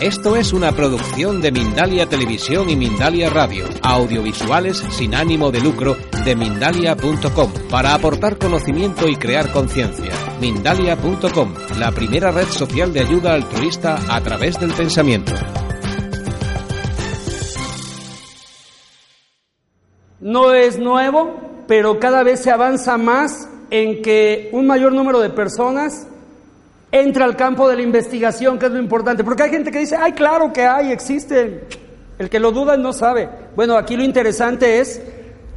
Esto es una producción de Mindalia Televisión y Mindalia Radio, audiovisuales sin ánimo de lucro de mindalia.com, para aportar conocimiento y crear conciencia. Mindalia.com, la primera red social de ayuda altruista a través del pensamiento. No es nuevo, pero cada vez se avanza más en que un mayor número de personas entra al campo de la investigación, que es lo importante. Porque hay gente que dice, ay, claro que hay, existe. El que lo duda no sabe. Bueno, aquí lo interesante es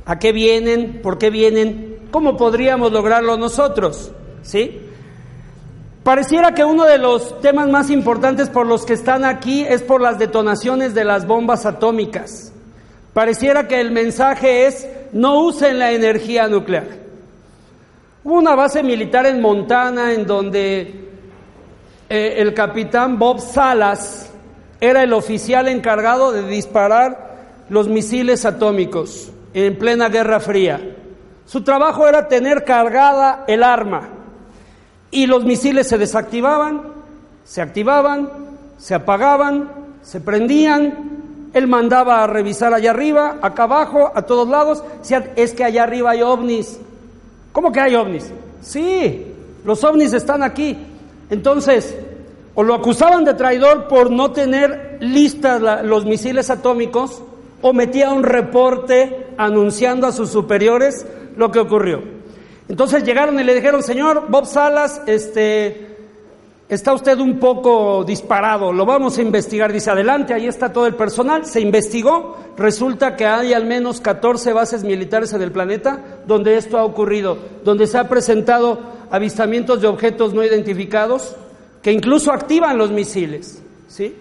a qué vienen, por qué vienen, cómo podríamos lograrlo nosotros. ¿Sí? Pareciera que uno de los temas más importantes por los que están aquí es por las detonaciones de las bombas atómicas. Pareciera que el mensaje es no usen la energía nuclear. Hubo una base militar en Montana en donde eh, el capitán Bob Salas era el oficial encargado de disparar los misiles atómicos en plena Guerra Fría. Su trabajo era tener cargada el arma y los misiles se desactivaban, se activaban, se apagaban, se prendían. Él mandaba a revisar allá arriba, acá abajo, a todos lados. Es que allá arriba hay ovnis. ¿Cómo que hay ovnis? Sí, los ovnis están aquí. Entonces, o lo acusaban de traidor por no tener listas los misiles atómicos, o metía un reporte anunciando a sus superiores lo que ocurrió. Entonces llegaron y le dijeron, señor Bob Salas, este, está usted un poco disparado, lo vamos a investigar. Dice, adelante, ahí está todo el personal. Se investigó, resulta que hay al menos 14 bases militares en el planeta donde esto ha ocurrido, donde se ha presentado avistamientos de objetos no identificados que incluso activan los misiles. ¿sí?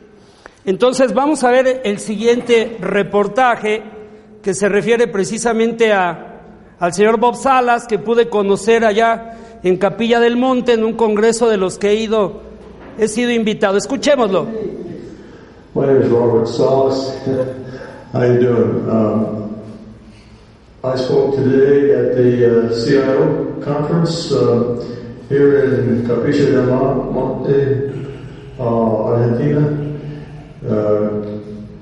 Entonces vamos a ver el siguiente reportaje que se refiere precisamente a, al señor Bob Salas, que pude conocer allá en Capilla del Monte, en un congreso de los que he ido, he sido invitado. Escuchémoslo. My name is Robert Salas. How you doing? Um, I spoke today at the uh, CIO conference uh, here in Capilla del Monte, uh, Argentina, uh,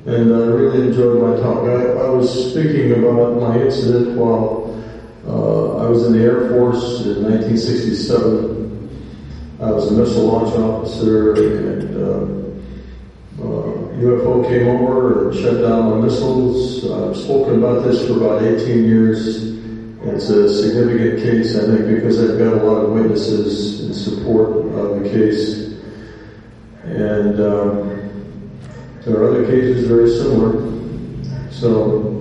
and I really enjoyed my talk. I, I, was speaking about my incident while uh, I was in the Air Force in 1967. I was a missile launch officer and UFO uh, came over and shut down my missiles. I've spoken about this for about 18 years. It's a significant case, I think, because I've got a lot of witnesses in support of the case. And um, there are other cases very similar. So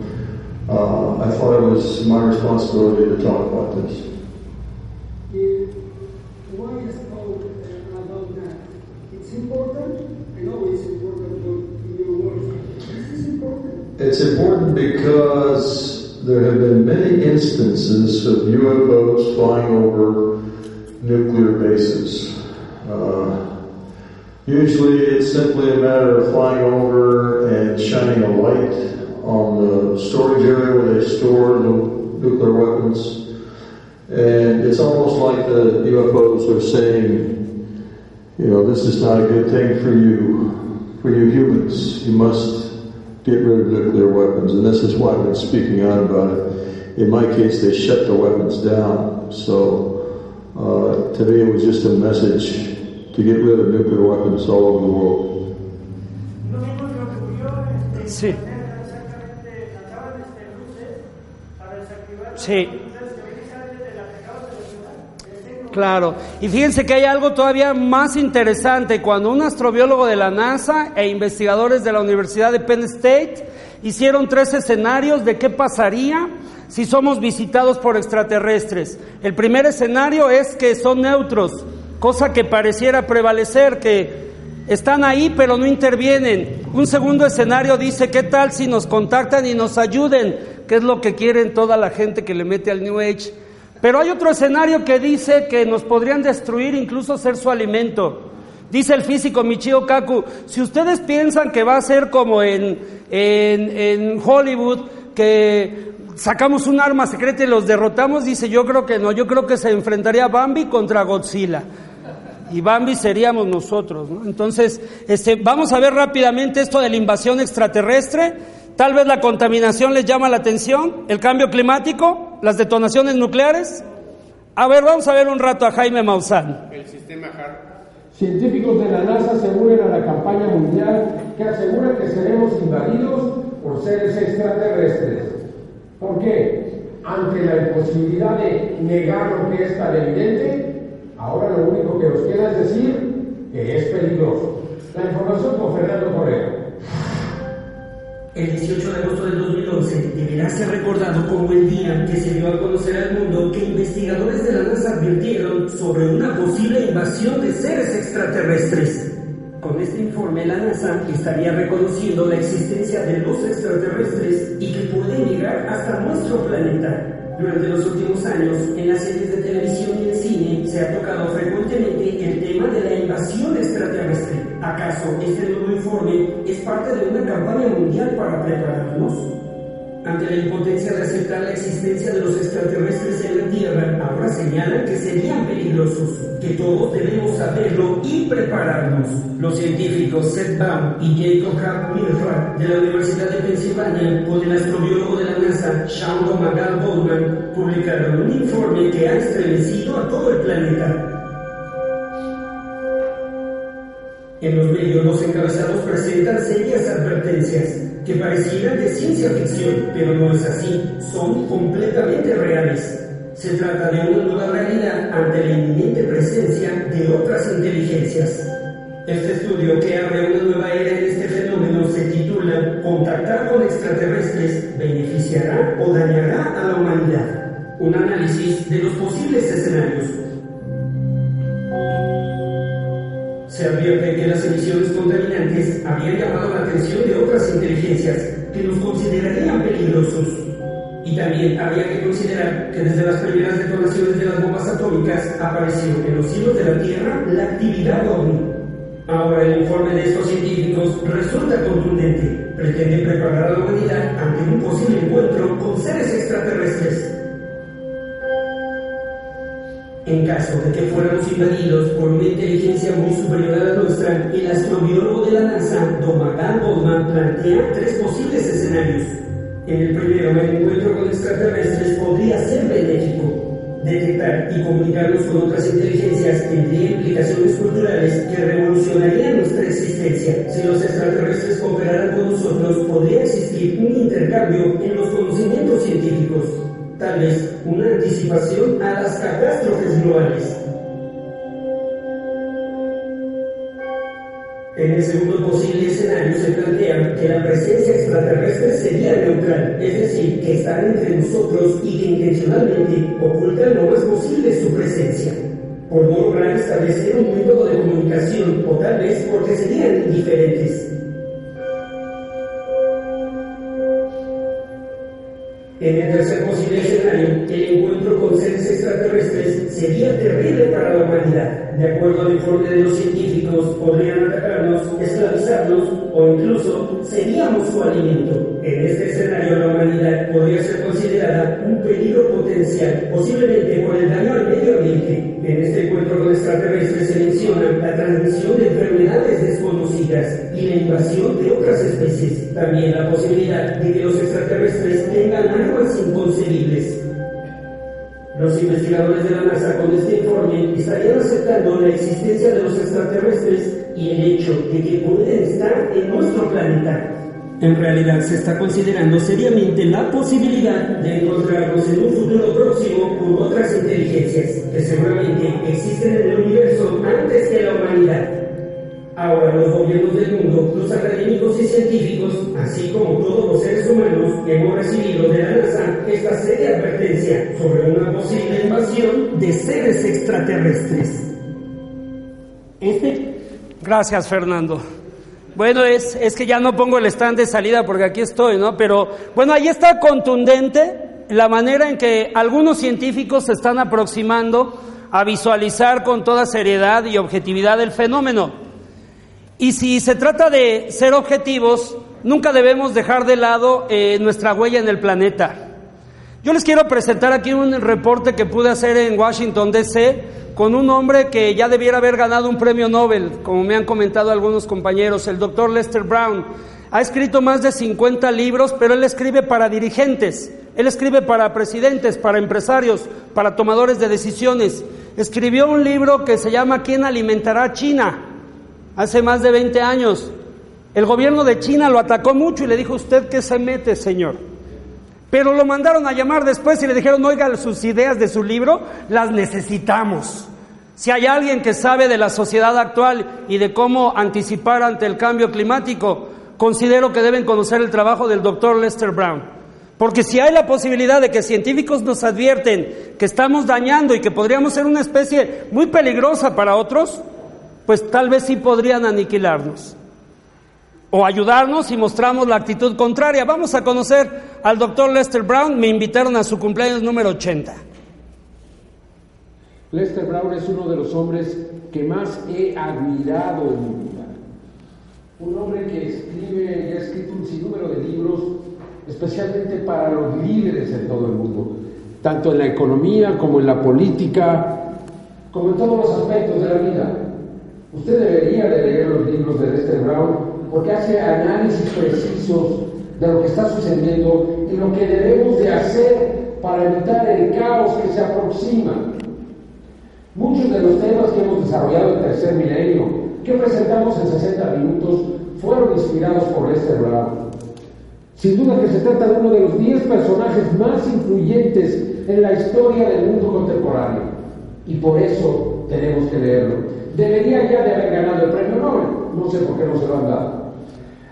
uh, I thought it was my responsibility to talk about this. It's important because there have been many instances of UFOs flying over nuclear bases. Uh, usually it's simply a matter of flying over and shining a light on the storage area where they store nuclear weapons. And it's almost like the UFOs are saying, you know, this is not a good thing for you, for you humans. You must get rid of nuclear weapons, and this is why I've been speaking out about it. In my case, they shut the weapons down, so uh, to me it was just a message to get rid of nuclear weapons all over the world. Sí. Claro, y fíjense que hay algo todavía más interesante. Cuando un astrobiólogo de la NASA e investigadores de la Universidad de Penn State hicieron tres escenarios de qué pasaría si somos visitados por extraterrestres. El primer escenario es que son neutros, cosa que pareciera prevalecer, que están ahí pero no intervienen. Un segundo escenario dice, ¿qué tal si nos contactan y nos ayuden? ¿Qué es lo que quieren toda la gente que le mete al New Age? Pero hay otro escenario que dice que nos podrían destruir, incluso ser su alimento. Dice el físico Michio Kaku, si ustedes piensan que va a ser como en, en, Hollywood, que sacamos un arma secreta y los derrotamos, dice yo creo que no, yo creo que se enfrentaría Bambi contra Godzilla. y Bambi seríamos nosotros. ¿no? Entonces, este, vamos a ver rápidamente esto de la invasión extraterrestre. Tal vez la contaminación les llama la atención, el cambio climático, las detonaciones nucleares. A ver, vamos a ver un rato a Jaime Maussan. El sistema HARP. Científicos de la NASA se unen a la campaña mundial que asegura que seremos invadidos por seres extraterrestres. ¿Por qué? Ante la imposibilidad de negar lo que es tan evidente, ahora lo único que nos queda es decir que es peligroso. La información con Fernando Correa. El 18 de agosto del 2011 deberá ser recordado como el día que se dio a conocer al mundo que investigadores de la NASA advirtieron sobre una posible invasión de seres extraterrestres. Con este informe la NASA estaría reconociendo la existencia de los extraterrestres y que pueden llegar hasta nuestro planeta. Durante los últimos años, en las series de televisión y en cine, se ha tocado frecuentemente el tema de la invasión extraterrestre. ¿Acaso este nuevo informe es parte de una campaña mundial para prepararnos? Ante la impotencia de aceptar la existencia de los extraterrestres en la Tierra, ahora señalan que serían peligrosos, que todos debemos saberlo y prepararnos. Los científicos Seth Baum y Jacob Milford de la Universidad de Pensilvania con el astrobiólogo de la NASA Sean Magal Bowman publicaron un informe que ha estremecido a todo el planeta. En los medios los encabezados presentan serias advertencias que parecieran de ciencia ficción, pero no es así, son completamente reales. Se trata de una nueva realidad ante la inminente presencia de otras inteligencias. Este estudio que abre una nueva era en este fenómeno se titula Contactar con extraterrestres beneficiará o dañará a la humanidad. Un análisis de los posibles escenarios se advierte que las emisiones contaminantes habían llamado la atención de otras inteligencias que nos considerarían peligrosos. Y también había que considerar que desde las primeras detonaciones de las bombas atómicas apareció en los cielos de la Tierra la actividad ovni. Ahora el informe de estos científicos resulta contundente. Pretende preparar a la humanidad ante un posible encuentro con seres extraterrestres en caso de que fuéramos invadidos por una inteligencia muy superior a la nuestra, el astrobiólogo de la NASA, Domagan Goldman, plantea tres posibles escenarios. En el primero, el encuentro con extraterrestres podría ser benéfico. Detectar y comunicarnos con otras inteligencias tendría implicaciones culturales que revolucionarían nuestra existencia. Si los extraterrestres cooperaran con nosotros, podría existir un intercambio en los conocimientos científicos tal vez una anticipación a las catástrofes globales. En el segundo posible escenario se plantea que la presencia extraterrestre sería neutral, es decir, que están entre nosotros y que intencionalmente ocultan lo más posible su presencia, por no lograr establecer un método de comunicación o tal vez porque serían indiferentes. En el tercer posible escenario, el encuentro con seres extraterrestres sería terrible para la humanidad. De acuerdo al informe de los científicos, podrían atacarnos, esclavizarnos o incluso seríamos su alimento. En este escenario, la humanidad podría ser considerada un peligro potencial, posiblemente por el daño al medio ambiente. En este encuentro con extraterrestres se menciona la transmisión de enfermedades desconocidas y la invasión de otras especies. También la posibilidad de que los extraterrestres tengan armas inconcebibles. Los investigadores de la NASA con este informe estarían aceptando la existencia de los extraterrestres y el hecho de que pueden estar en nuestro planeta. En realidad se está considerando seriamente la posibilidad de encontrarnos en un futuro próximo con otras inteligencias que seguramente existen en el universo antes que la humanidad. Ahora los gobiernos del mundo, los académicos y científicos, así como todos los seres humanos, hemos recibido de la NASA esta seria advertencia sobre de seres extraterrestres. Este... Gracias, Fernando. Bueno, es, es que ya no pongo el stand de salida porque aquí estoy, ¿no? Pero bueno, ahí está contundente la manera en que algunos científicos se están aproximando a visualizar con toda seriedad y objetividad el fenómeno. Y si se trata de ser objetivos, nunca debemos dejar de lado eh, nuestra huella en el planeta. Yo les quiero presentar aquí un reporte que pude hacer en Washington, D.C., con un hombre que ya debiera haber ganado un premio Nobel, como me han comentado algunos compañeros, el doctor Lester Brown. Ha escrito más de 50 libros, pero él escribe para dirigentes, él escribe para presidentes, para empresarios, para tomadores de decisiones. Escribió un libro que se llama ¿Quién alimentará China? Hace más de 20 años. El gobierno de China lo atacó mucho y le dijo, ¿usted qué se mete, señor? Pero lo mandaron a llamar después y le dijeron, oiga, sus ideas de su libro las necesitamos. Si hay alguien que sabe de la sociedad actual y de cómo anticipar ante el cambio climático, considero que deben conocer el trabajo del doctor Lester Brown. Porque si hay la posibilidad de que científicos nos advierten que estamos dañando y que podríamos ser una especie muy peligrosa para otros, pues tal vez sí podrían aniquilarnos o ayudarnos y mostramos la actitud contraria. Vamos a conocer al doctor Lester Brown. Me invitaron a su cumpleaños número 80. Lester Brown es uno de los hombres que más he admirado en mi vida. Un hombre que escribe y ha escrito un sinnúmero de libros, especialmente para los líderes en todo el mundo, tanto en la economía como en la política, como en todos los aspectos de la vida. Usted debería de leer los libros de Lester Brown porque hace análisis precisos de lo que está sucediendo y lo que debemos de hacer para evitar el caos que se aproxima. Muchos de los temas que hemos desarrollado en tercer milenio, que presentamos en 60 minutos, fueron inspirados por Lester Brown. Sin duda que se trata de uno de los 10 personajes más influyentes en la historia del mundo contemporáneo. Y por eso tenemos que leerlo. Debería ya de haber ganado el premio Nobel. No sé por qué no se lo han dado.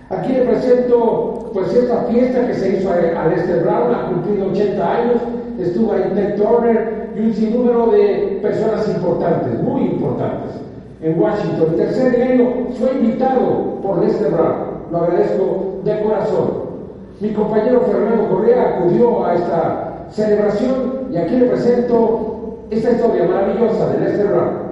Aquí le presento pues esta fiesta que se hizo a, Lester Brown, ha cumplido 80 años, estuvo ahí Ted Turner y un sinnúmero de personas importantes, muy importantes, en Washington. El tercer milenio fue invitado por Lester Brown, lo agradezco de corazón. Mi compañero Fernando Correa acudió a esta celebración y aquí le presento esta historia maravillosa de Lester Brown.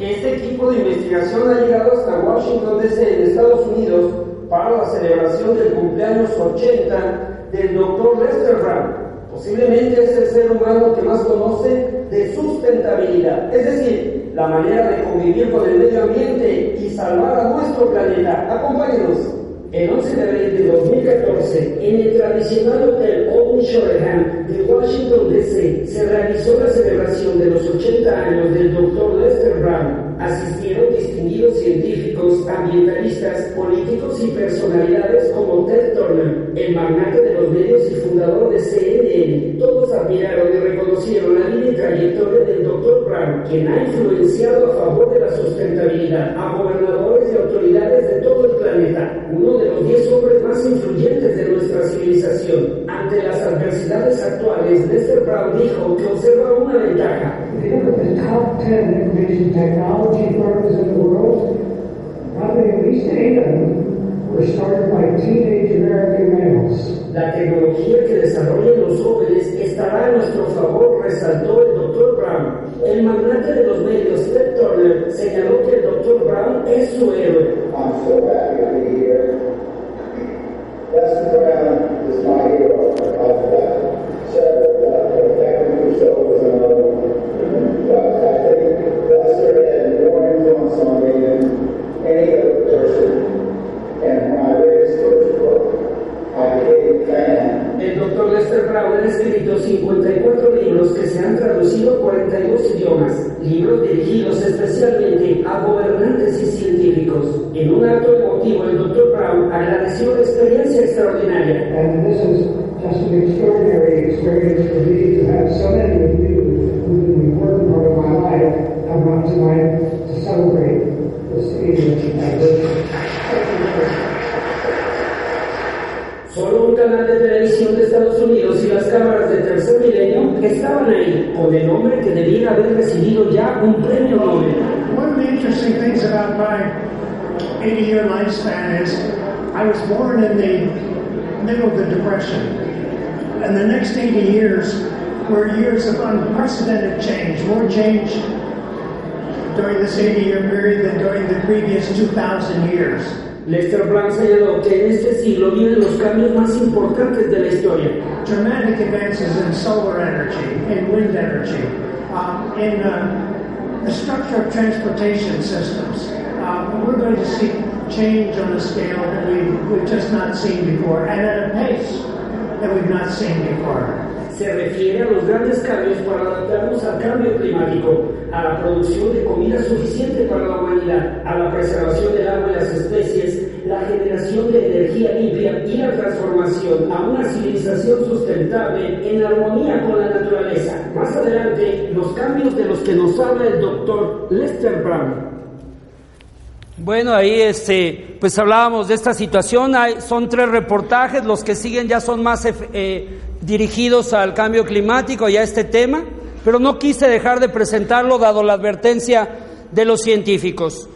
Este equipo de investigación ha llegado hasta Washington, D.C., en Estados Unidos, para la celebración del cumpleaños 80 del Dr. Lester Brown. Posiblemente es el ser humano que más conoce de sustentabilidad, es decir, la manera de convivir con el medio ambiente y salvar a nuestro planeta. Acompáñenos. El 11 de abril de 2014, en el tradicional Hotel Owen Shoreham de Washington, D.C., se realizó la celebración de los 80 años del Dr. Lester Brown. Asistieron distinguidos científicos, ambientalistas, políticos y personalidades como Ted Turner, el magnate de los medios y fundador de CNN. Todos admiraron y reconocieron la vida y trayectoria del Dr. Brown, quien ha influenciado a favor de la sustentabilidad a gobernadores y autoridades de todo planeta. Uno de los 10 hombres más influyentes de nuestra civilización. Ante las adversidades actuales, Lester Brown dijo que observa una ventaja. La tecnología que desarrollen los jóvenes estará a nuestro favor, resaltó el Dr. Brown. El magnate de los medios, Ted Turner, señaló que el Dr. Brown es su héroe. Lester Brown is my hero. 2,000 years. Lester Brown señaló que en este siglo vienen los cambios más importantes de la historia. Dramatic advances in solar energy, in wind energy, um, in uh, the structure of transportation systems. Uh, we're going to see change on a scale that we've, we've just not seen before, and at a pace that we've not seen before. Se refiere a los grandes cambios para adaptarnos al cambio climático, a la producción de comida suficiente para la humanidad, a la preservación del agua y las especies, la generación de energía limpia y la transformación a una civilización sustentable en armonía con la naturaleza. Más adelante, los cambios de los que nos habla el doctor Lester Brown. Bueno, ahí este, pues hablábamos de esta situación. Hay, son tres reportajes, los que siguen ya son más eh, dirigidos al cambio climático y a este tema, pero no quise dejar de presentarlo dado la advertencia de los científicos.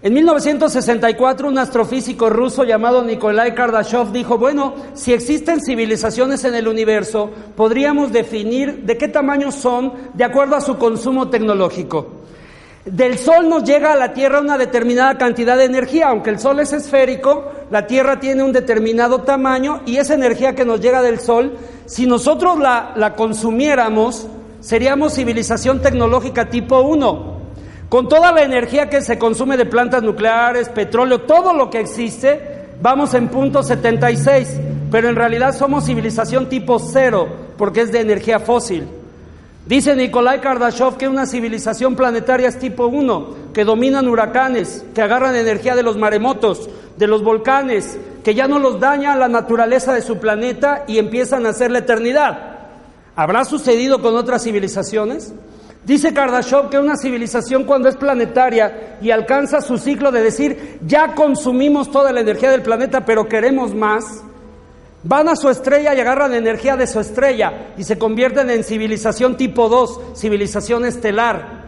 En 1964 un astrofísico ruso llamado Nikolai Kardashev dijo, bueno, si existen civilizaciones en el universo, podríamos definir de qué tamaño son de acuerdo a su consumo tecnológico. Del Sol nos llega a la Tierra una determinada cantidad de energía, aunque el Sol es esférico, la Tierra tiene un determinado tamaño y esa energía que nos llega del Sol, si nosotros la, consumiéramos, seríamos civilización tecnológica tipo 1. Con toda la energía que se consume de plantas nucleares, petróleo, todo lo que existe, vamos en punto 76, pero en realidad somos civilización tipo 0, porque es de energía fósil. Dice Nikolai Kardashev que una civilización planetaria es tipo 1, que dominan huracanes, que agarran energía de los maremotos, de los volcanes, que ya no los daña la naturaleza de su planeta y empiezan a hacer la eternidad. ¿Habrá sucedido con otras civilizaciones? Dice Kardashev que una civilización cuando es planetaria y alcanza su ciclo de decir, ya consumimos toda la energía del planeta, pero queremos más, Van a su estrella y agarran energía de su estrella y se convierten en civilización tipo 2, civilización estelar.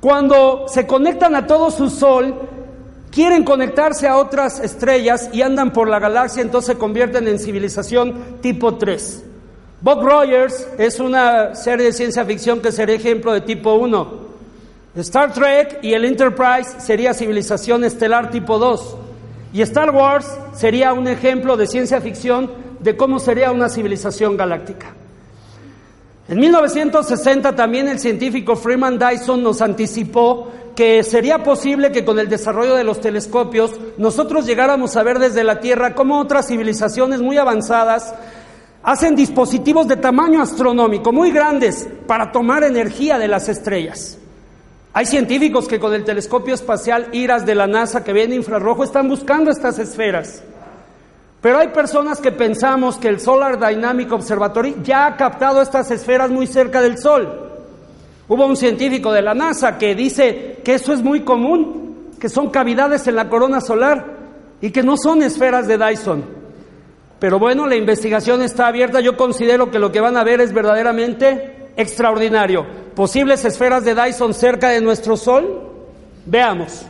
Cuando se conectan a todo su sol, quieren conectarse a otras estrellas y andan por la galaxia, entonces se convierten en civilización tipo 3. Bob Rogers es una serie de ciencia ficción que sería ejemplo de tipo 1. Star Trek y el Enterprise sería civilización estelar tipo 2. Y Star Wars sería un ejemplo de ciencia ficción de cómo sería una civilización galáctica. En 1960 también el científico Freeman Dyson nos anticipó que sería posible que con el desarrollo de los telescopios nosotros llegáramos a ver desde la Tierra cómo otras civilizaciones muy avanzadas hacen dispositivos de tamaño astronómico muy grandes para tomar energía de las estrellas. Hay científicos que con el telescopio espacial IRAS de la NASA que ven infrarrojo están buscando estas esferas. Pero hay personas que pensamos que el Solar Dynamic Observatory ya ha captado estas esferas muy cerca del Sol. Hubo un científico de la NASA que dice que eso es muy común, que son cavidades en la corona solar y que no son esferas de Dyson. Pero bueno, la investigación está abierta. Yo considero que lo que van a ver es verdaderamente extraordinario. Posibles esferas de Dyson cerca de nuestro Sol. Veamos.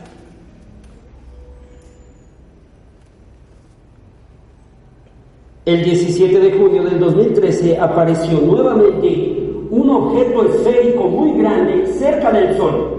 El 17 de junio del 2013 apareció nuevamente un objeto esférico muy grande cerca del Sol.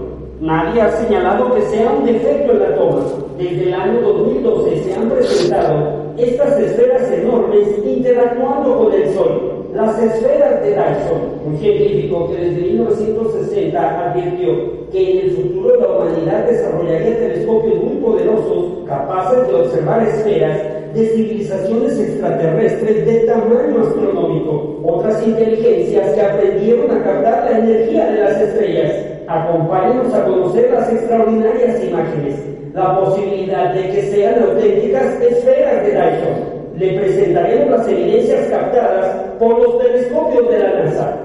Nadie ha señalado que sea un defecto en la toma. Desde el año 2012 se han presentado estas esferas enormes interactuando con el Sol. Las esferas de Dyson, un científico que desde 1960 advirtió que en el futuro la humanidad desarrollaría telescopios muy poderosos capaces de observar esferas de civilizaciones extraterrestres de tamaño astronómico, otras inteligencias que aprendieron a captar la energía de las estrellas. Acompáñenos a conocer las extraordinarias imágenes, la posibilidad de que sean auténticas esferas de Dyson. Le presentaremos las evidencias captadas por los telescopios de la NASA.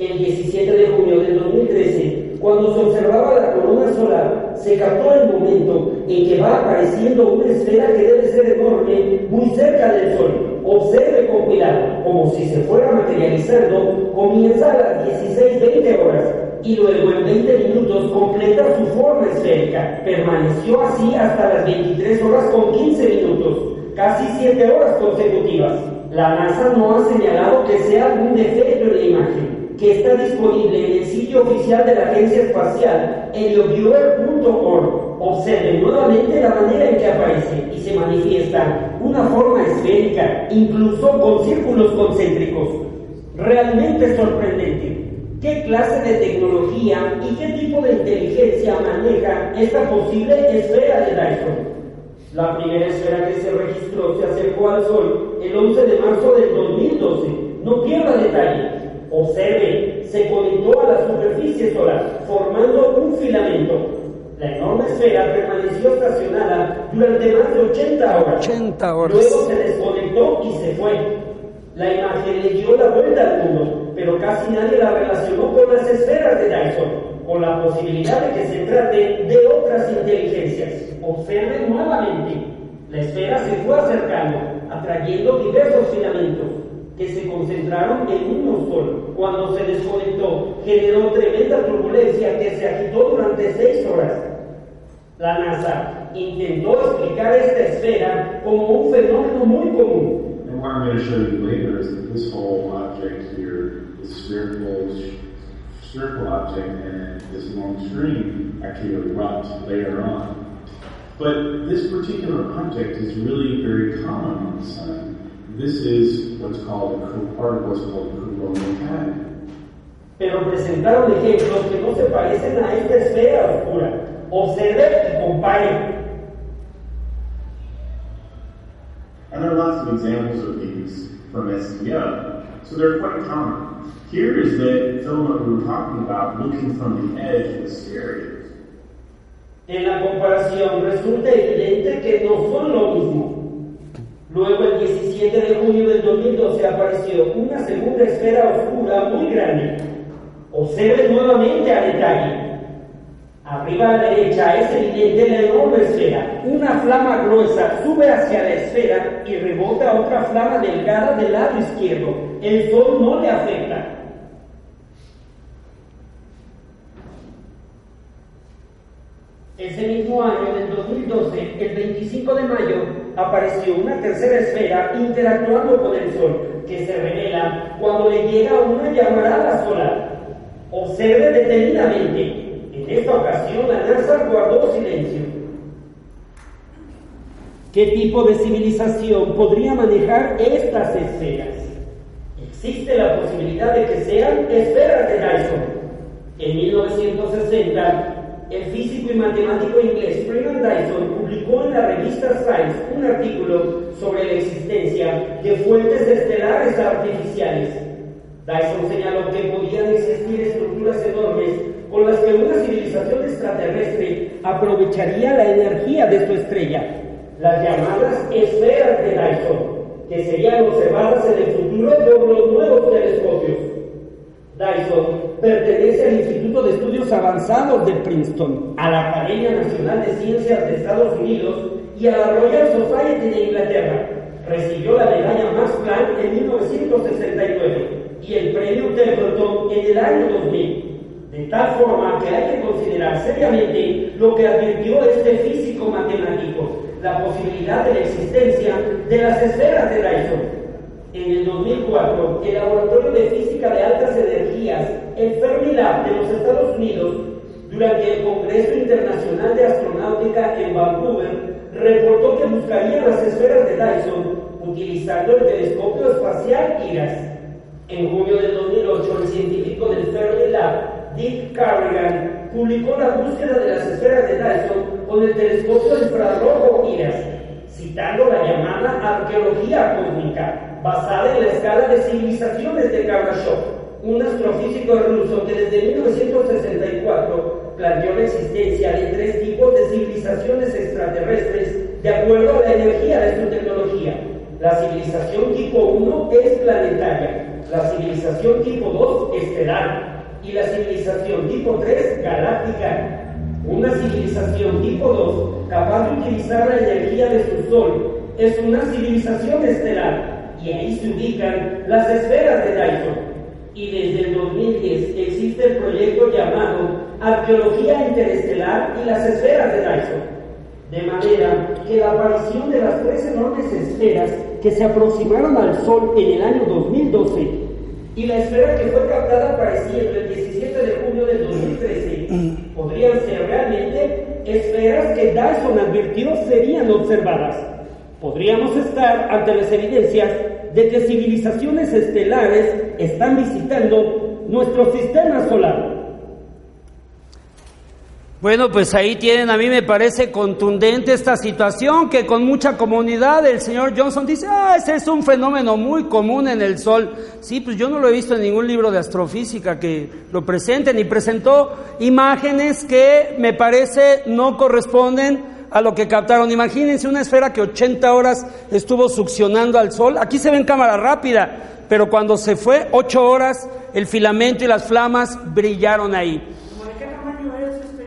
El 17 de junio del 2013, cuando se observaba la corona solar, se captó el momento en que va apareciendo una esfera que debe ser enorme muy cerca del Sol. Observe con cuidado, como si se fuera materializando, comienza a las 16-20 horas y luego en 20 minutos completa su forma esférica. Permaneció así hasta las 23 horas con 15 minutos, casi 7 horas consecutivas. La NASA no ha señalado que sea un defecto en la imagen. Que está disponible en el sitio oficial de la Agencia Espacial, helioviewer.org. Observen nuevamente la manera en que aparece y se manifiesta una forma esférica, incluso con círculos concéntricos. Realmente sorprendente. ¿Qué clase de tecnología y qué tipo de inteligencia maneja esta posible esfera de Dyson? La primera esfera que se registró se acercó al Sol el 11 de marzo del 2012. No pierda detalle. Observe, se conectó a la superficie solar, formando un filamento. La enorme esfera permaneció estacionada durante más de 80 horas. 80 horas. Luego se desconectó y se fue. La imagen le dio la vuelta al mundo, pero casi nadie la relacionó con las esferas de Dyson con la posibilidad de que se trate de otras inteligencias. Observen nuevamente, la esfera se fue acercando, atrayendo diversos filamentos que se concentraron en uno solo. Cuando se desconectó, generó tremenda turbulencia que se agitó durante seis horas. La NASA intentó explicar esta esfera como un fenómeno muy común. And what I'm going to show you later is that this whole object here, this spherical, spherical object, and this long string actually erupt later on. But this particular object is really very common on the sun. This is what's called a part of what's called a. Pero presentaron ejemplos que no se parecen a esta esfera oscura. Observe y compare. And there are lots of examples of these from SDO, so they're quite common. Here is the filament we were talking about looking from the edge was scary. En la comparación resulta evidente que no son lo mismo. Luego, el 17 de junio del 2012 apareció una segunda esfera oscura muy grande. Observe nuevamente a detalle. Arriba a la derecha es evidente la enorme esfera. Una flama gruesa sube hacia la esfera y rebota otra flama delgada del lado izquierdo. El sol no le afecta. Ese mismo año, del 2012, el 25 de mayo, apareció una tercera esfera interactuando con el Sol, que se revela cuando le llega una llamarada solar. Observe detenidamente. En esta ocasión, la NASA guardó silencio. ¿Qué tipo de civilización podría manejar estas esferas? Existe la posibilidad de que sean esferas de Dyson. En 1960, el físico y matemático inglés Freeman Dyson publicó en la revista Science un artículo sobre la existencia de fuentes estelares artificiales. Dyson señaló que podían existir estructuras enormes con las que una civilización extraterrestre aprovecharía la energía de su estrella, las llamadas esferas de Dyson, que serían observadas en el futuro por los nuevos telescopios. Dyson pertenece al Instituto de Estudios Avanzados de Princeton, a la Academia Nacional de Ciencias de Estados Unidos y a la Royal Society de Inglaterra. Recibió la medalla Max Planck en 1969 y el premio Templeton en el año 2000. De tal forma que hay que considerar seriamente lo que advirtió este físico matemático, la posibilidad de la existencia de las esferas de Dyson. En el 2004, el Laboratorio de Física de Altas Energías, el Fermilab de los Estados Unidos, durante el Congreso Internacional de Astronáutica en Vancouver, reportó que buscarían las esferas de Dyson utilizando el telescopio espacial IRAS. En junio del 2008, el científico del Fermilab, Dick Carrigan, publicó la búsqueda de las esferas de Dyson con el telescopio infrarrojo IRAS, citando la llamada arqueología cósmica, basada en la escala de civilizaciones de Kardashev, un astrofísico ruso que desde 1964 planteó la existencia de tres tipos de civilizaciones extraterrestres de acuerdo a la energía de su tecnología. La civilización tipo 1 es planetaria, la civilización tipo 2 estelar y la civilización tipo 3 galáctica. Una civilización tipo 2 capaz de utilizar la energía de su sol es una civilización estelar y ahí se ubican las esferas de Dyson. Y desde el 2010 existe el proyecto llamado Arqueología Interestelar y las esferas de Dyson. De manera que la aparición de las tres enormes esferas que se aproximaron al Sol en el año 2012 y la esfera que fue captada apareciendo el 17 de junio del 2013 podrían ser realmente esferas que Dyson advirtió serían observadas. Podríamos estar ante las evidencias de que civilizaciones estelares están visitando nuestro sistema solar. Bueno, pues ahí tienen, a mí me parece contundente esta situación, que con mucha comunidad el señor Johnson dice, ah, ese es un fenómeno muy común en el Sol. Sí, pues yo no lo he visto en ningún libro de astrofísica que lo presenten y presentó imágenes que me parece no corresponden a lo que captaron. Imagínense una esfera que 80 horas estuvo succionando al Sol. Aquí se ve en cámara rápida, pero cuando se fue, 8 horas, el filamento y las flamas brillaron ahí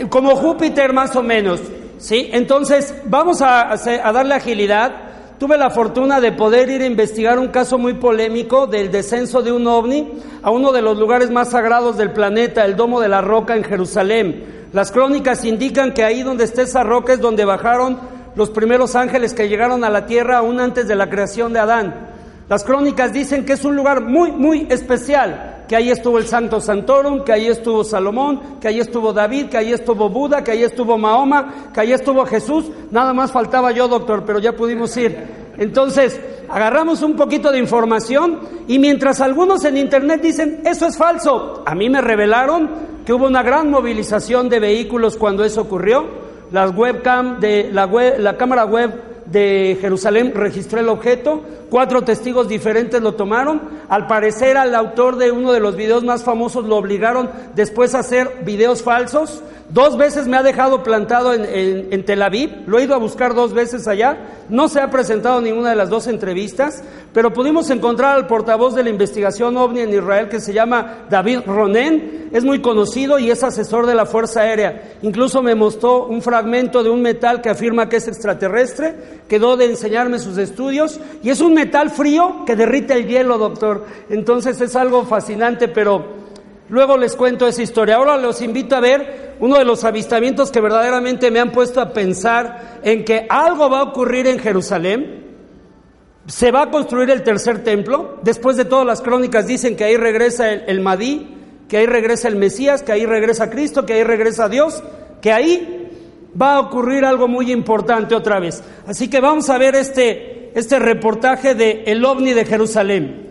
como Júpiter más o menos. ¿sí? Entonces, vamos a, a, darle agilidad. Tuve la fortuna de poder ir a investigar un caso muy polémico del descenso de un ovni a uno de los lugares más sagrados del planeta, el Domo de la Roca en Jerusalén. Las crónicas indican que ahí donde está esa roca es donde bajaron los primeros ángeles que llegaron a la tierra aún antes de la creación de Adán. Las crónicas dicen que es un lugar muy, muy especial que ahí estuvo el Santo Santorum, que ahí estuvo Salomón, que ahí estuvo David, que ahí estuvo Buda, que ahí estuvo Mahoma, que ahí estuvo Jesús. Nada más faltaba yo, doctor, pero ya pudimos ir. Entonces, agarramos un poquito de información y mientras algunos en internet dicen, eso es falso, a mí me revelaron que hubo una gran movilización de vehículos cuando eso ocurrió. Las webcam de la, web, la cámara web de Jerusalén registró el objeto, cuatro testigos diferentes lo tomaron, al parecer al autor de uno de los videos más famosos lo obligaron después a hacer videos falsos, dos veces me ha dejado plantado en, Tel Aviv, lo he ido a buscar dos veces allá, no se ha presentado ninguna de las dos entrevistas, pero pudimos encontrar al portavoz de la investigación OVNI en Israel que se llama David Ronen, es muy conocido y es asesor de la Fuerza Aérea, incluso me mostró un fragmento de un metal que afirma que es extraterrestre, quedó de enseñarme sus estudios y es un metal frío que derrite el hielo, doctor. Entonces es algo fascinante, pero luego les cuento esa historia. Ahora los invito a ver uno de los avistamientos que verdaderamente me han puesto a pensar en que algo va a ocurrir en Jerusalén. Se va a construir el tercer templo. Después de todas las crónicas dicen que ahí regresa el, el Madí, que ahí regresa el Mesías, que ahí regresa Cristo, que ahí regresa Dios, que ahí va a ocurrir algo muy importante otra vez. Así que vamos a ver este, este reportaje de El OVNI de Jerusalén.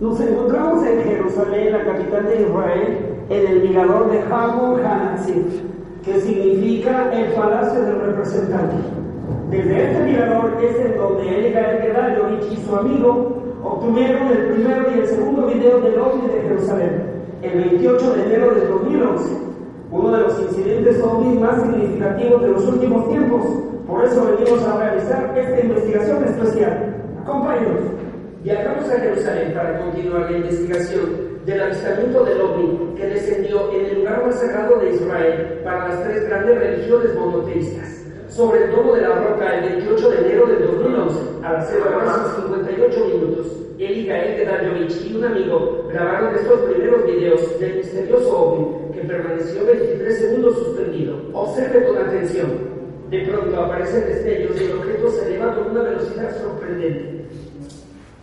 Nos encontramos en Jerusalén, la capital de Israel, en el mirador de Hamon Hanatzif, que significa el palacio del representante. Desde este mirador es en donde Edgar Gedalovich y su amigo obtuvieron el primero y el segundo video del OVNI de Jerusalén el 28 de enero de 2011, uno de los incidentes ovnis más significativos de los últimos tiempos. Por eso venimos a realizar esta investigación especial. Acompáñenos. Viajamos a Jerusalén para continuar la investigación del avistamiento del ovni que descendió en el lugar más sagrado de Israel para las tres grandes religiones monoteístas sobre el domo de la roca el 28 de enero del 2011 a las 0 horas 58 minutos. Él y Gael Gedalyovich y un amigo grabaron estos primeros videos del misterioso ovni que permaneció 23 segundos suspendido. Observe con atención. De pronto aparecen destellos y el objeto se eleva con una velocidad sorprendente.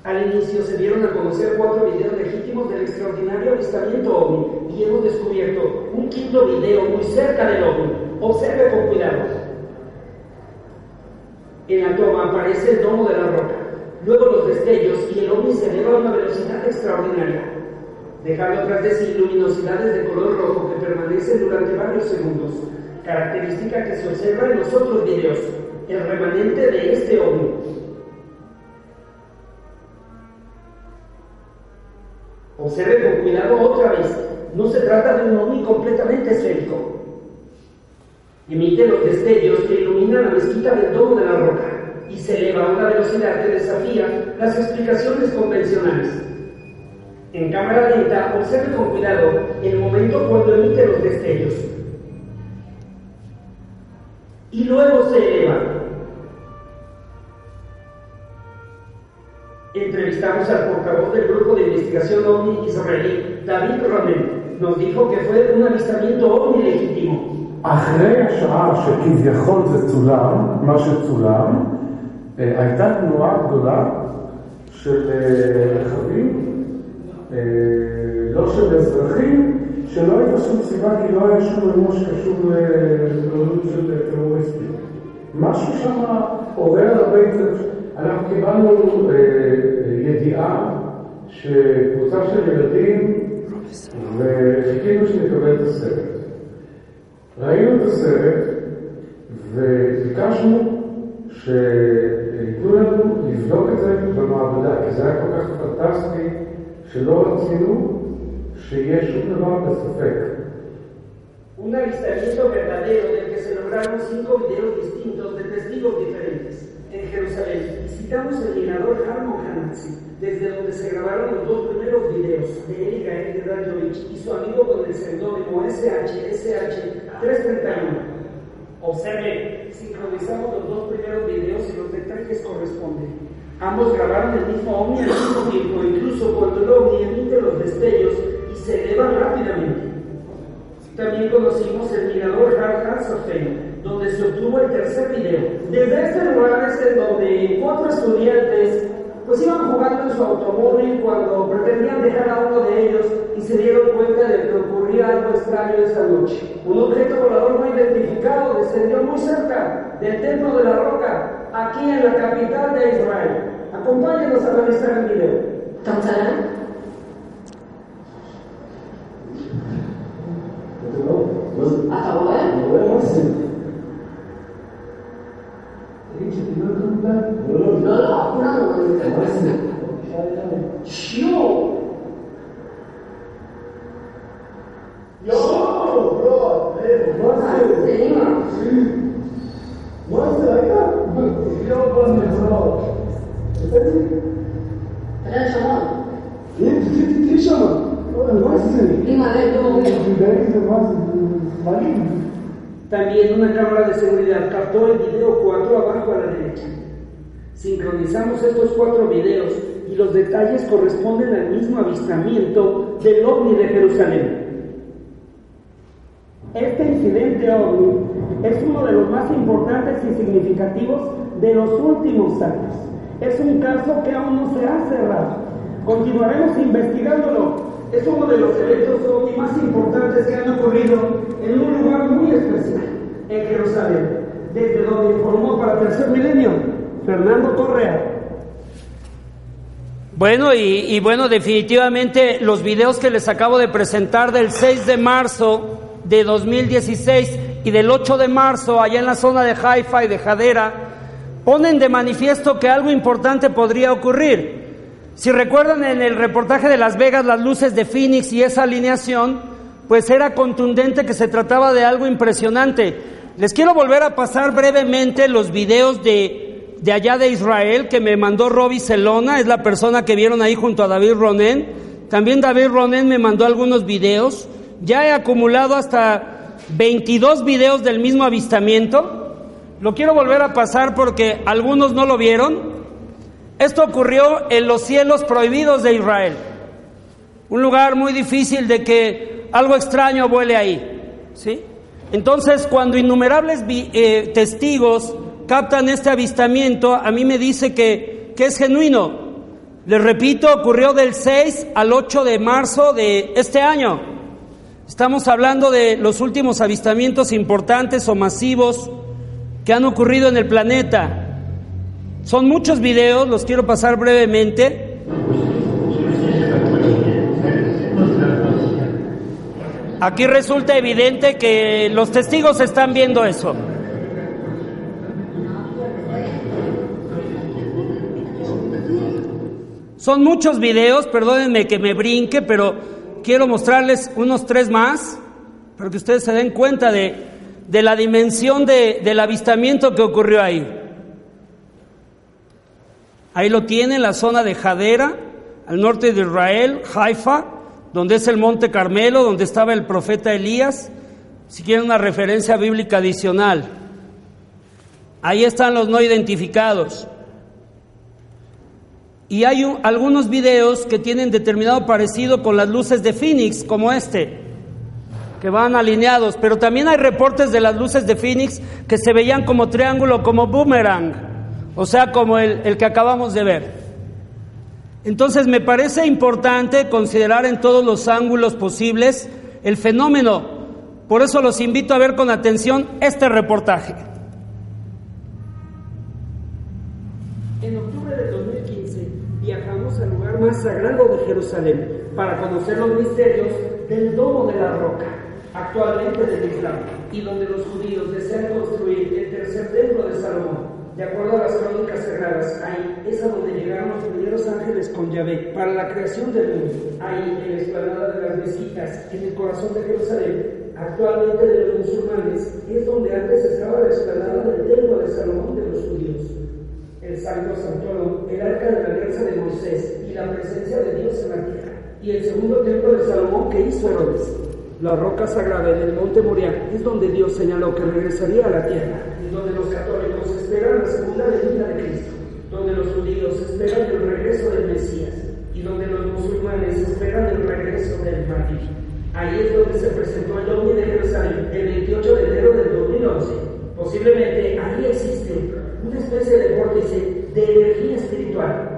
Al inicio se dieron a conocer cuatro videos legítimos del extraordinario avistamiento ovni y hemos descubierto un quinto video muy cerca del ovni. Observe con cuidado. En la toma aparece el domo de la roca, luego los destellos y el ovni se eleva a una velocidad extraordinaria, dejando tras de sí luminosidades de color rojo que permanecen durante varios segundos, característica que se observa en los otros videos, el remanente de este ovni. Observe con cuidado otra vez, no se trata de un ovni completamente esférico, Emite los destellos que iluminan la mezquita del domo de la roca y se eleva a una velocidad que desafía las explicaciones convencionales. En cámara lenta, observe con cuidado el momento cuando emite los destellos. Y luego se eleva. Entrevistamos al portavoz del grupo de investigación OVNI israelí, David Ronen. Nos dijo que fue un avistamiento OVNI legítimo אחרי השעה שכביכול זה צולם, מה שצולם, אה, הייתה תנועה גדולה של אה, רכבים, אה, לא של אזרחים, שלא הייתה שום סיבה כי לא היה שום אירוע שקשור להתמודדות של טרוריסטים. משהו שם עורר הרבה התרגשות. אנחנו קיבלנו ידיעה שקבוצה של ילדים וחיכינו שנקבל את הסרט. ראינו את הסרט וביקשנו שייתנו לנו לבדוק את זה במעבדה, כי זה היה כל כך פנטסטי שלא רצינו שיהיה שום דבר בספק. Un avistamiento verdadero del que se lograron cinco videos distintos de testigos diferentes. En Jerusalén visitamos el mirador Harmon Hanatzi, desde donde se grabaron los dos primeros videos de Erika Ed Radlovich y su amigo con el seudónimo SH-SH-331. Observe, sincronizamos los dos primeros videos y los detalles corresponden. Ambos grabaron el mismo ovni al mismo tiempo, incluso cuando el ovni emite los destellos y se eleva rápidamente. También conocimos el mirador Har Hatzafel, donde se obtuvo el tercer video. Desde este lugar es en donde cuatro estudiantes pues iban jugando en su automóvil cuando pretendían dejar a uno de ellos y se dieron cuenta de que ocurría algo extraño esa noche. Un objeto volador no identificado descendió muy cerca del templo de la roca, aquí en la capital de Israel. Acompáñenos a revisar el video. No, no, curado con esta cuesta. Yo. Yo, bro, eh, ¿cuánto? ¿Te anima? Sí. ¿Cuánto acá? Yo con el bro. ¿Está bien? Tres chamanes. ¿Qué? ¿Qué? ¿Qué chamanes? المحسن ليه ما ده ده ممكن ده ممكن También una cámara de seguridad captó el video 4 abajo a la derecha. Sincronizamos estos cuatro videos y los detalles corresponden al mismo avistamiento del ovni de Jerusalén. Este incidente ovni es uno de los más importantes y significativos de los últimos años. Es un caso que aún no se ha cerrado. Continuaremos investigándolo. Es uno de los eventos ovni más importantes que han ocurrido en un lugar muy especial, en Jerusalén, desde donde informó para Tercer Milenio Fernando Correa. Bueno, y, y, bueno, definitivamente los videos que les acabo de presentar del 6 de marzo de 2016 y del 8 de marzo allá en la zona de Haifa y de Jadera ponen de manifiesto que algo importante podría ocurrir. Si recuerdan en el reportaje de Las Vegas las luces de Phoenix y esa alineación, pues era contundente que se trataba de algo impresionante. Les quiero volver a pasar brevemente los videos de, de allá de Israel que me mandó Robbie Celona, es la persona que vieron ahí junto a David Ronen. También David Ronen me mandó algunos videos. Ya he acumulado hasta 22 videos del mismo avistamiento. Lo quiero volver a pasar porque algunos no lo vieron. Esto ocurrió en los cielos prohibidos de Israel. Un lugar muy difícil de que algo extraño vuele ahí. ¿sí? Entonces, cuando innumerables eh, testigos captan este avistamiento, a mí me dice que, que es genuino. Les repito, ocurrió del 6 al 8 de marzo de este año. Estamos hablando de los últimos avistamientos importantes o masivos que han ocurrido en el planeta. Son muchos videos, los quiero pasar brevemente. Aquí resulta evidente que los testigos están viendo eso. Son muchos videos, perdónenme que me brinque, pero quiero mostrarles unos tres más para que ustedes se den cuenta de, de la dimensión de, del avistamiento que ocurrió ahí. Ahí lo tiene, la zona de Jadera, al norte de Israel, Haifa, donde es el monte Carmelo, donde estaba el profeta Elías, si quieren una referencia bíblica adicional. Ahí están los no identificados. Y hay un, algunos videos que tienen determinado parecido con las luces de Phoenix, como este, que van alineados, pero también hay reportes de las luces de Phoenix que se veían como triángulo, como boomerang. O sea, como el, el que acabamos de ver. Entonces me parece importante considerar en todos los ángulos posibles el fenómeno. Por eso los invito a ver con atención este reportaje. En octubre de 2015 viajamos al lugar más sagrado de Jerusalén para conocer los misterios del Domo de la Roca, actualmente del Islam, y donde los judíos desean construir el tercer templo de Salomón. De acuerdo a las crónicas sagradas, ahí es a donde llegaron los primeros ángeles con Yahvé para la creación del mundo. Ahí, en la explanada de las mesitas, en el corazón de Jerusalén, actualmente de los musulmanes, es donde antes estaba la explanada del templo de Salomón de los judíos. El Santo Santuario, el arca de la alianza de Moisés y la presencia de Dios en la tierra. Y el segundo templo de Salomón que hizo Herodes. La roca sagrada en el monte Moriah es donde Dios señaló que regresaría a la tierra y donde los católicos esperan la segunda venida de Cristo, donde los judíos esperan el regreso del Mesías y donde los musulmanes esperan el regreso del Mahdi. Ahí es donde se presentó el OVNI de Jerusalén el 28 de enero del 2011. Posiblemente ahí existe una especie de vórtice de energía espiritual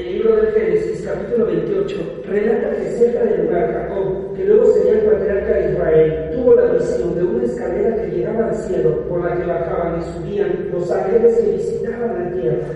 El libro del Génesis, capítulo 28, relata que cerca del lugar Jacob, que luego sería el patriarca de Israel, tuvo la visión de una escalera que llegaba al cielo, por la que bajaban y subían los ángeles que visitaban la tierra.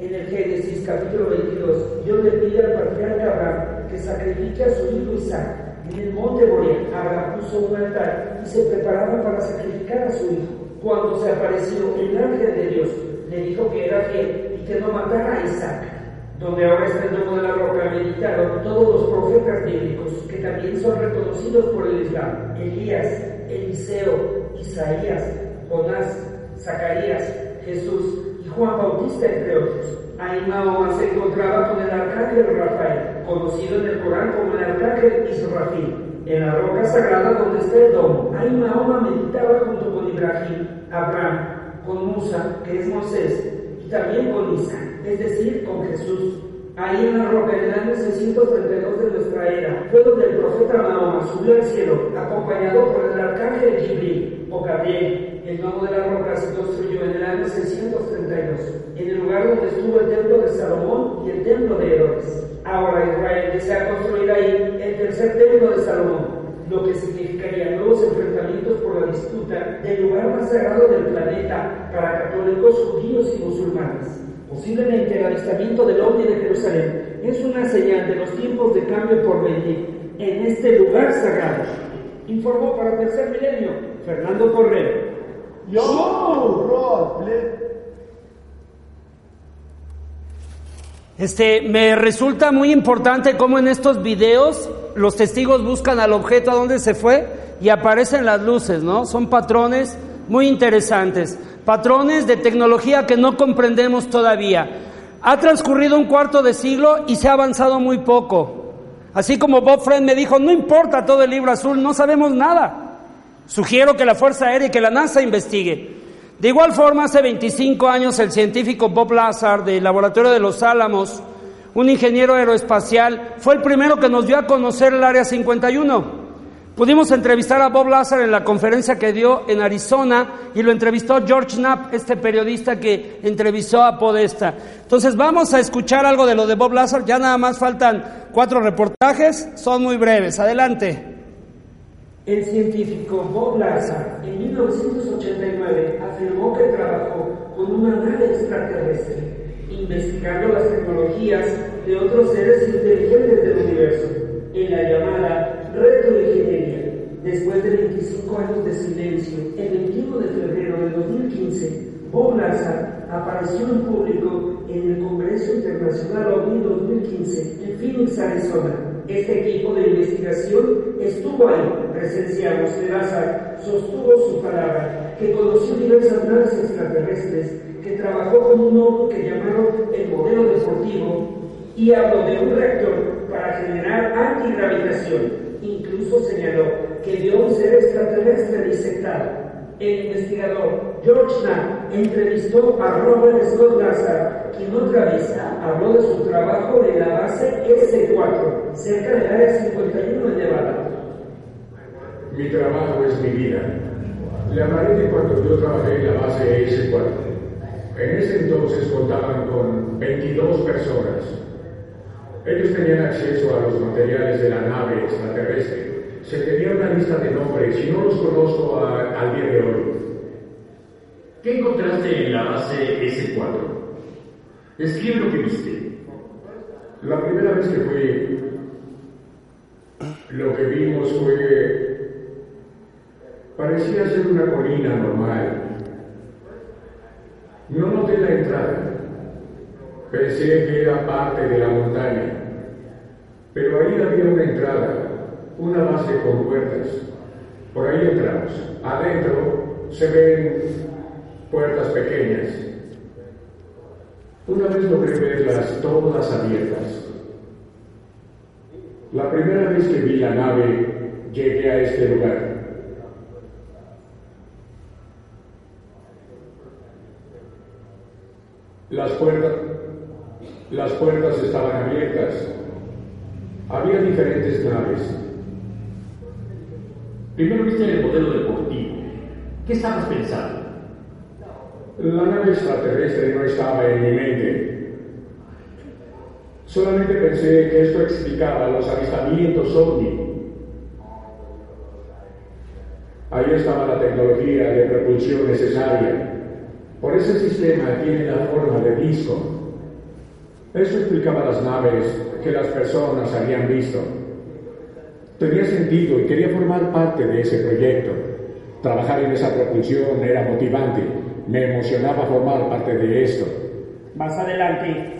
En el Génesis, capítulo 22, Dios le pide al patriarca Abraham que sacrifique a su hijo Isaac. En el monte Moriah, Abraham puso un altar y se preparaba para sacrificar a su hijo. Cuando se apareció el ángel de Dios, le dijo que era fiel y que no matara a Isaac donde ahora está el domo de la roca, meditaron todos los profetas bíblicos, que también son reconocidos por el Islam, Elías, Eliseo, Isaías, Jonás, Zacarías, Jesús y Juan Bautista, entre otros. Ahí Mahoma se encontraba con el arcángel Rafael, conocido en el Corán como el arcángel Israfil, en la roca sagrada donde está el domo. Ahí Mahoma meditaba junto con Ibrahim, Abraham, con Musa, que es Moisés, y también con Isaac es decir, con Jesús. Ahí en la roca, en el año 632 de nuestra era, fue donde el profeta Mahoma subió al cielo, acompañado por el arcángel Jibril, o Gabriel. El domo de la roca se construyó en el año 632, en el lugar donde estuvo el templo de Salomón y el templo de Herodes. Ahora Israel desea construir ahí el tercer templo de Salomón, lo que significaría nuevos enfrentamientos por la disputa del lugar más sagrado del planeta para católicos, judíos y musulmanes. Posiblemente el avistamiento del ovni de Jerusalén es una señal de los tiempos de cambio por venir en este lugar sagrado. Informó para Tercer Milenio Fernando Correa. Yo, Este, me resulta muy importante cómo en estos videos los testigos buscan al objeto a dónde se fue y aparecen las luces, ¿no? Son patrones muy interesantes, patrones de tecnología que no comprendemos todavía. Ha transcurrido un cuarto de siglo y se ha avanzado muy poco. Así como Bob Friend me dijo, no importa todo el libro azul, no sabemos nada. Sugiero que la Fuerza Aérea y que la NASA investigue. De igual forma, hace 25 años el científico Bob Lazar del Laboratorio de los Álamos, un ingeniero aeroespacial, fue el primero que nos dio a conocer el Área 51. Pudimos entrevistar a Bob Lazar en la conferencia que dio en Arizona y lo entrevistó George Knapp, este periodista que entrevistó a Podesta. Entonces vamos a escuchar algo de lo de Bob Lazar, ya nada más faltan cuatro reportajes, son muy breves. Adelante. El científico Bob Lazar en 1989 afirmó que trabajó con una nave extraterrestre, investigando las tecnologías de otros seres inteligentes del universo, en la llamada retroingeniería. Después de 25 años de silencio, el 21 de febrero de 2015, Bob Lazar apareció en público en el Congreso Internacional OVNI 2015 en Phoenix, Arizona. Este equipo de investigación estuvo ahí, presenciamos que Lazar sostuvo su palabra, que conoció diversas naves extraterrestres, que trabajó con un ovni que llamaron el modelo deportivo y habló de un reactor para generar antigravitación. Incluso señaló que vio un ser extraterrestre disectado. El investigador George Knapp entrevistó a Robert Scott Lazar, quien otra vez habló de su trabajo en la base S4, cerca del área 51 en Nevada. Mi trabajo es mi vida. Le hablaré de cuando yo trabajé en la base S4. En ese entonces contaban con 22 personas. Ellos tenían acceso a los materiales de la nave extraterrestre. Se tenía una lista de nombres y no los conozco a- al día de hoy. ¿Qué encontraste en la base S4? Describe lo que viste. La primera vez que fui, lo que vimos fue... parecía ser una colina normal. No noté la entrada. Pensé que era parte de la montaña. Pero ahí había una entrada, una base con puertas. Por ahí entramos. Adentro se ven puertas pequeñas. Una vez logré verlas todas abiertas. La primera vez que vi la nave, llegué a este lugar. Las puertas, las puertas estaban abiertas. Había diferentes naves. Primero viste el modelo deportivo. ¿Qué estabas pensando? La nave extraterrestre no estaba en mi mente. Solamente pensé que esto explicaba los avistamientos ovni. Ahí estaba la tecnología de propulsión necesaria. Por ese sistema tiene la forma de disco. Eso explicaba las naves que las personas habían visto. Tenía sentido y quería formar parte de ese proyecto. Trabajar en esa propulsión era motivante. Me emocionaba formar parte de esto. Más adelante.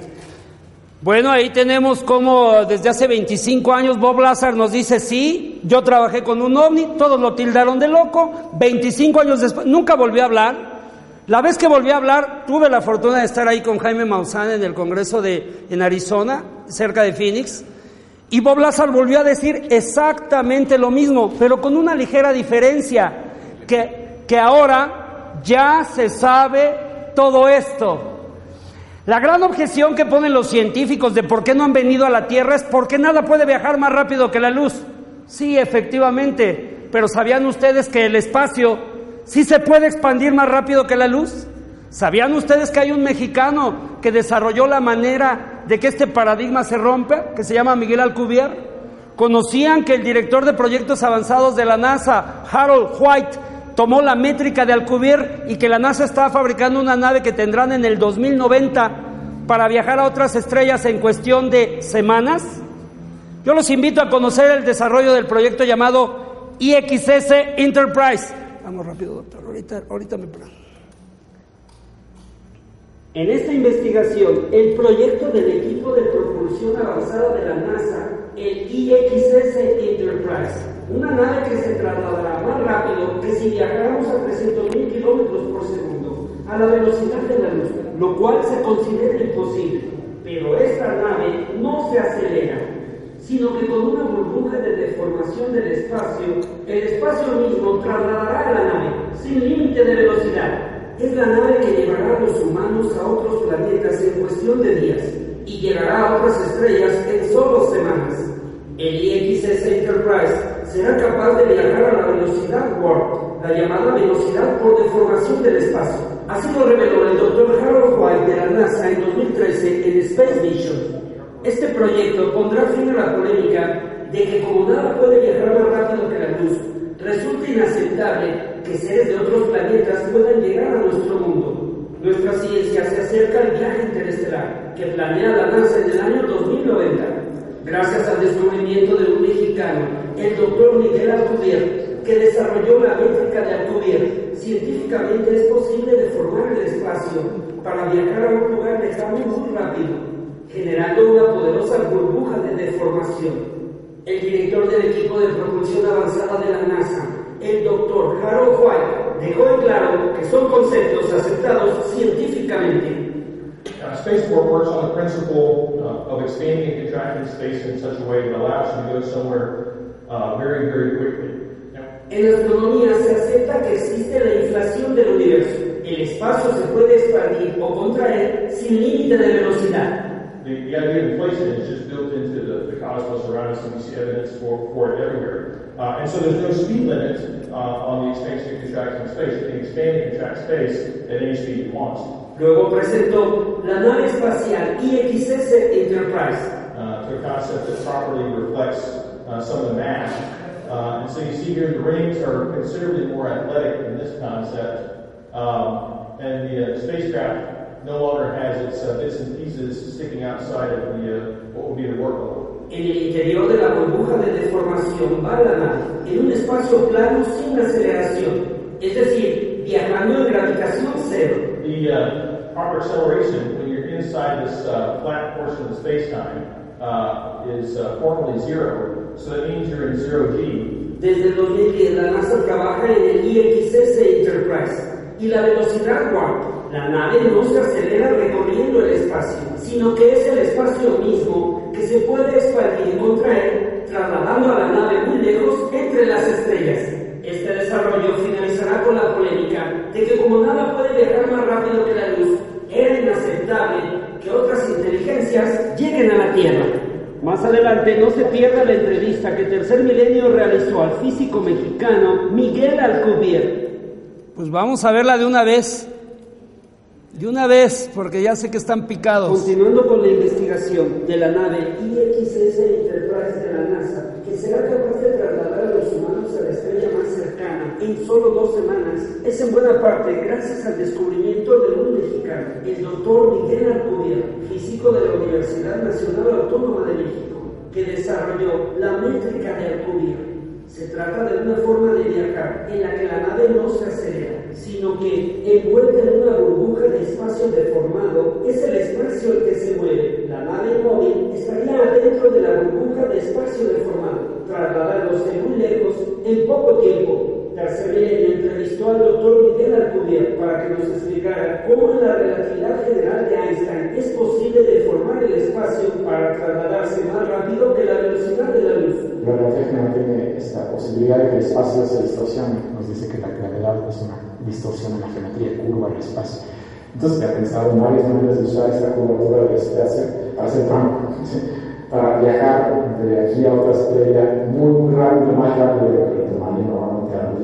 Bueno, ahí tenemos como desde hace 25 años Bob Lazar nos dice, sí, yo trabajé con un ovni, todos lo tildaron de loco, 25 años después, nunca volvió a hablar. La vez que volví a hablar, tuve la fortuna de estar ahí con Jaime Maussan en el Congreso de, en Arizona, cerca de Phoenix, y Bob Lazar volvió a decir exactamente lo mismo, pero con una ligera diferencia, que, que ahora ya se sabe todo esto. La gran objeción que ponen los científicos de por qué no han venido a la Tierra es porque nada puede viajar más rápido que la luz. Sí, efectivamente, pero ¿sabían ustedes que el espacio sí se puede expandir más rápido que la luz? ¿Sabían ustedes que hay un mexicano que desarrolló la manera de que este paradigma se rompa, que se llama Miguel Alcubierre? ¿Conocían que el director de proyectos avanzados de la NASA, Harold White, tomó la métrica de Alcubierre y que la NASA está fabricando una nave que tendrán en el 2090 para viajar a otras estrellas en cuestión de semanas? Yo los invito a conocer el desarrollo del proyecto llamado IXS Enterprise. Vamos rápido, doctor. Ahorita, ahorita me paro. En esta investigación, el proyecto del equipo de propulsión avanzada de la NASA, el IXS Enterprise, una nave que se trasladará más rápido que si viajáramos a 300.000 kilómetros por segundo, a la velocidad de la luz, lo cual se considera imposible. Pero esta nave no se acelera, sino que con una burbuja de deformación del espacio, el espacio mismo trasladará a la nave sin límite de velocidad. Es la nave que llevará a los humanos a otros planetas en cuestión de días y llegará a otras estrellas en solo semanas. El IXS Enterprise será capaz de viajar a la velocidad warp, la llamada velocidad por deformación del espacio. Así lo reveló el Dr. Harold White de la NASA en 2013 en Space Mission. Este proyecto pondrá fin a la polémica de que como nada puede viajar más rápido que la luz, resulta inaceptable que seres de otros planetas puedan llegar a nuestro mundo. Nuestra ciencia se acerca al viaje interestelar que planea la NASA en el año 2090. Gracias al descubrimiento de un mexicano, el doctor Miguel Alcubierre, que desarrolló la métrica de Alcubierre, científicamente es posible deformar el espacio para viajar a un lugar lejano muy rápido, generando una poderosa burbuja de deformación. El director del equipo de propulsión avanzada de la NASA, el doctor Harold White, dejó en claro que son conceptos aceptados científicamente. Spaceport works on the principle uh, of expanding and contracting space in such a way that allows you to go somewhere uh, very, very quickly. En astronomía se acepta que existe la inflación del universo. El espacio se puede expandir o contraer sin límite de velocidad. The, the idea of inflation is just built into the, the cosmos around us, and we see evidence for, for it everywhere. Uh, and so there's no speed limit uh, on the expansion and contraction of space. You can expand and contract space at any speed you want. Luego presentó la nave espacial IXS Enterprise. Uh, to a concept that properly reflects uh, some of the mass. Uh, and so you see here the rings are considerably more athletic than this concept. Um, and the uh, spacecraft no longer has its uh, bits and pieces sticking outside of the uh, what would be the work. En el interior de la burbuja de deformación va la nave en un espacio plano sin aceleración, es decir, viajando en gravitación cero. The uh, proper acceleration when you're inside this uh, flat portion of the space-time uh, is uh, formally zero, so that means you're in zero G. Desde el 2010 la NASA trabaja en el IXS Enterprise y la velocidad warp. La nave no se acelera recorriendo el espacio, sino que es el espacio mismo que se puede expandir y contraer, trasladando a la nave muy lejos entre las estrellas. Este desarrollo finalizará con la polémica de que como nada puede viajar más rápido que la luz, era inaceptable que otras inteligencias lleguen a la Tierra. Más adelante no se pierda la entrevista que Tercer Milenio realizó al físico mexicano Miguel Alcubierre. Pues vamos a verla de una vez. De una vez, porque ya sé que están picados. Continuando con la investigación de la nave IXS Enterprise de la NASA, que será capaz de trasladar a los humanos a la estrella más cercana en solo dos semanas, es en buena parte gracias al descubrimiento de un mexicano, el doctor Miguel Alcubierre, físico de la Universidad Nacional Autónoma de México, que desarrolló la métrica de Alcubierre. Se trata de una forma de viajar en la que la nave no se acelera, sino que, envuelta en una burbuja de espacio deformado, es el espacio el que se mueve. La nave móvil estaría adentro de la burbuja de espacio deformado, trasladándose muy lejos en poco tiempo. Tercer entrevistó al doctor Miguel Alcubierre para que nos explicara cómo en la relatividad general de Einstein es posible deformar el espacio para trasladarse más rápido que la velocidad de la luz. La relatividad general tiene esta posibilidad de que el espacio se distorsione. Nos dice que la gravedad es una distorsión en la geometría curva del espacio. Entonces se ha pensado en varias maneras de usar esta curvatura del espacio para hacer trampa, ¿sí? para viajar de aquí a otra estrella muy, muy rápido, más rápido de lo que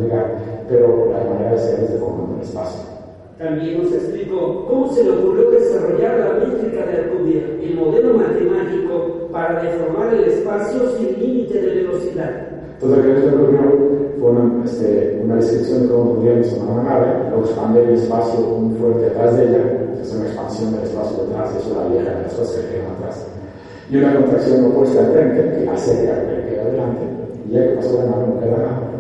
llegar, pero la manera de hacer es deformando el espacio. También nos explicó cómo se le ocurrió desarrollar la métrica de Alcubierre, el modelo matemático para deformar el espacio sin límite de velocidad. Entonces, lo que nos ocurrió fue una, este, una descripción de cómo podríamos tomar una nave, luego expandir el espacio muy fuerte atrás de ella, hacer una expansión del espacio detrás, eso la vieja de las cosas que quedan atrás. Y una contracción opuesta al frente, que acerca lo que queda adelante, y ya que pasó la nave no queda nada,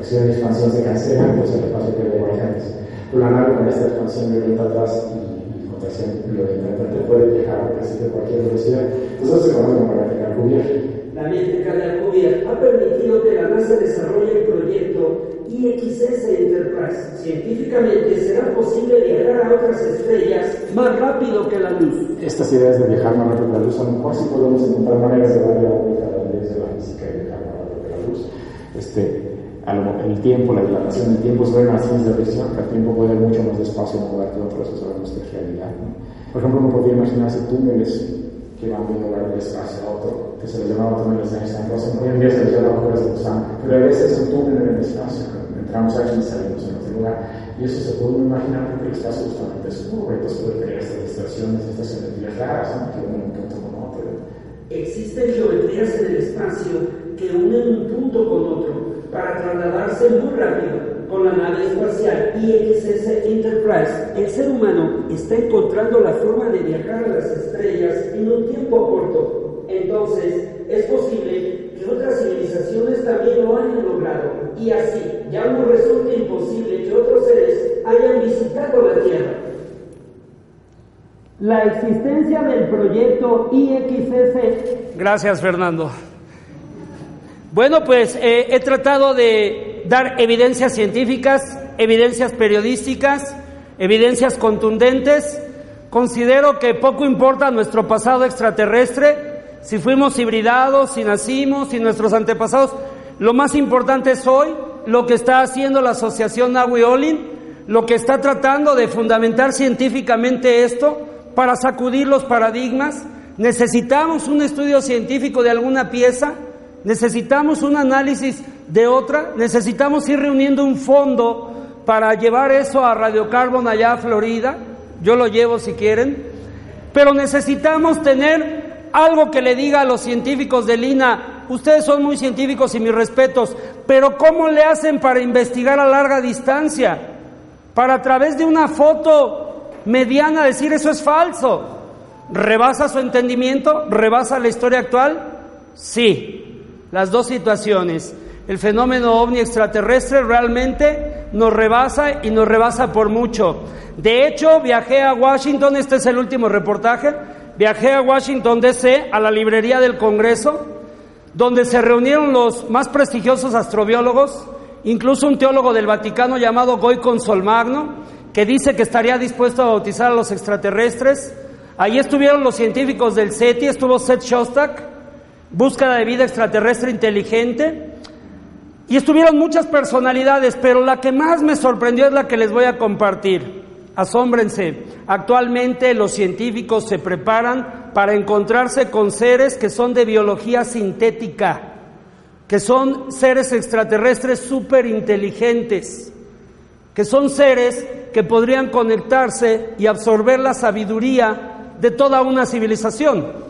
contracción y expansión se cancelan, pues el espacio que antes. Pero la nave con esta expansión violenta atrás y, y contracción violenta enfrente puede viajar a casi de cualquier velocidad. Entonces, eso se conoce como práctica cubierta. La métrica de Alcubierre ha permitido que la NASA desarrolle el proyecto IXS Enterprise. Científicamente será posible viajar a otras estrellas más rápido que la luz. Estas ideas de viajar más rápido que la luz, a lo mejor sí podemos encontrar maneras de darle la vuelta a las leyes de la física y viajar más rápido que la luz. Este, a el tiempo, la dilatación del tiempo se ven las ciencia de visión, que el tiempo puede ir mucho más despacio mover que otros, eso sabemos que realidad. ¿no? Por ejemplo, uno podría imaginarse túneles que van de un lugar del espacio a otro, que se les llamaba túneles de Einstein. Entonces, hoy en día se les llama agujeros de gusano, pero a veces es un túnel en el espacio, entramos aquí y salimos en otro lugar. Y eso se puede imaginar porque el espacio justamente es curvo, entonces puede crear estas distorsiones, estas geometrías raras, ¿no? que unen un punto con otro. Existen geometrías en el espacio que unen un punto con otro para trasladarse muy rápido. Con la nave espacial IXS Enterprise, el ser humano está encontrando la forma de viajar a las estrellas en un tiempo corto. Entonces, es posible que otras civilizaciones también lo hayan logrado. Y así, ya no resulta imposible que otros seres hayan visitado la Tierra. La existencia del proyecto IXS. Gracias, Fernando. Bueno, pues eh, he tratado de dar evidencias científicas, evidencias periodísticas, evidencias contundentes. Considero que poco importa nuestro pasado extraterrestre, si fuimos hibridados, si nacimos, si nuestros antepasados. Lo más importante es hoy lo que está haciendo la Asociación Nahui Olin, lo que está tratando de fundamentar científicamente esto para sacudir los paradigmas necesitamos un estudio científico de alguna pieza, necesitamos un análisis de otra, necesitamos ir reuniendo un fondo para llevar eso a Radiocarbon allá a Florida, yo lo llevo si quieren, pero necesitamos tener algo que le diga a los científicos de Lina, ustedes son muy científicos y mis respetos, pero ¿cómo le hacen para investigar a larga distancia? Para a través de una foto mediana decir eso es falso. ¿Rebasa su entendimiento? ¿Rebasa la historia actual? Sí, las dos situaciones. El fenómeno ovni extraterrestre realmente nos rebasa y nos rebasa por mucho. De hecho, viajé a Washington, este es el último reportaje, viajé a Washington DC, a la librería del Congreso, donde se reunieron los más prestigiosos astrobiólogos, incluso un teólogo del Vaticano llamado Goy Consolmagno, que dice que estaría dispuesto a bautizar a los extraterrestres. Allí estuvieron los científicos del SETI, estuvo Seth Shostak, búsqueda de vida extraterrestre inteligente, y estuvieron muchas personalidades, pero la que más me sorprendió es la que les voy a compartir. Asómbrense, actualmente los científicos se preparan para encontrarse con seres que son de biología sintética, que son seres extraterrestres súper inteligentes, que son seres que podrían conectarse y absorber la sabiduría de toda una civilización.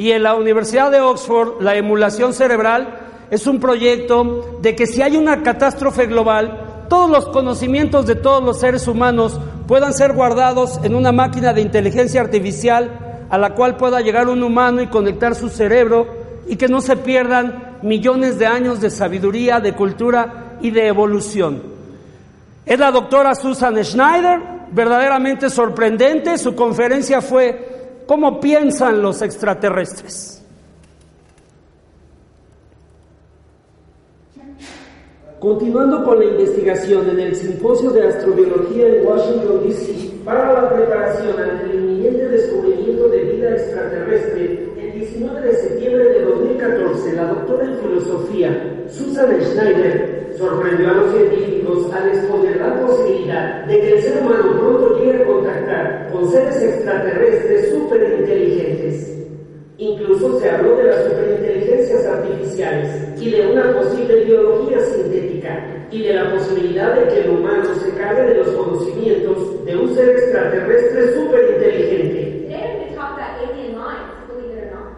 Y en la Universidad de Oxford, la emulación cerebral es un proyecto de que si hay una catástrofe global, todos los conocimientos de todos los seres humanos puedan ser guardados en una máquina de inteligencia artificial a la cual pueda llegar un humano y conectar su cerebro y que no se pierdan millones de años de sabiduría, de cultura y de evolución. Es la doctora Susan Schneider, verdaderamente sorprendente, su conferencia fue ¿Cómo piensan los extraterrestres? Continuando con la investigación en el Simposio de Astrobiología en Washington, D.C., para la preparación ante el inminente descubrimiento de vida extraterrestre, el 19 de septiembre de 2014, la doctora en filosofía Susan Schneider sorprendió a los científicos al exponer la posibilidad de que el ser humano pronto llegue a contactar con seres extraterrestres superinteligentes. Incluso se habló de las superinteligencias artificiales y de una posible biología sintética y de la posibilidad de que el humano se cargue de los conocimientos de un ser extraterrestre superinteligente. Today I'm going to talk about alien minds, believe it or not.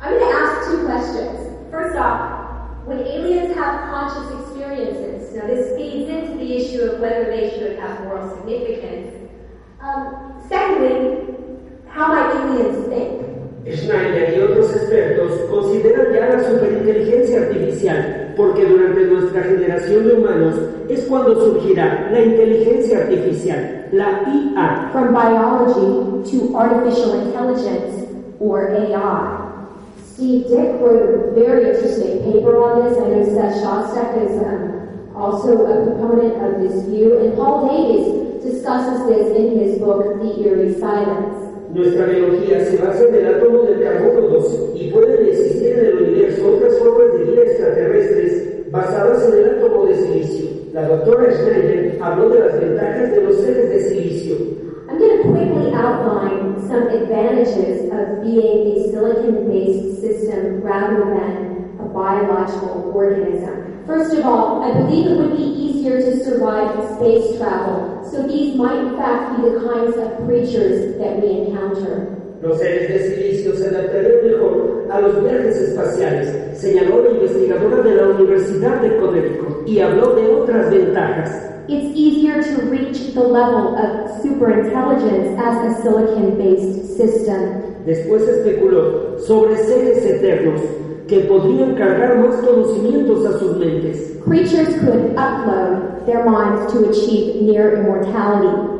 I'm going to ask two questions. First off, when aliens have conscious experiences, now this feeds into the issue of whether they should have moral significance. Um, secondly, how might aliens think? Schneider y otros expertos consideran ya la superinteligencia artificial porque durante nuestra generación de humanos es cuando surgirá la inteligencia artificial, la IA. From biology to artificial intelligence, or AI. Steve Dick wrote a very interesting paper on this. I know Seth Shostak is um, also a proponent of this view, and Paul Davies discusses this in his book, The Eerie Silence. Nuestra biología se basa en el átomo del carbono 2 y pueden existir en el universo otras formas de vida extraterrestres basadas en el átomo de silicio. La doctora Schneider habló de las ventajas de los seres de silicio. I'm going to quickly outline some advantages of being a silicon-based system rather than a biological organism. First of all, I believe it would be easier to survive space travel, so these might in fact be the kinds of creatures that we encounter. Los seres de silicio se adaptarían mejor a los viajes espaciales, señaló la investigadora de la Universidad de Connecticut y habló de otras ventajas. It's easier to reach the level of superintelligence as a silicon-based system. Después especuló sobre seres eternos que podrían cargar más conocimientos a sus mentes. Creatures could upload their minds to achieve near immortality.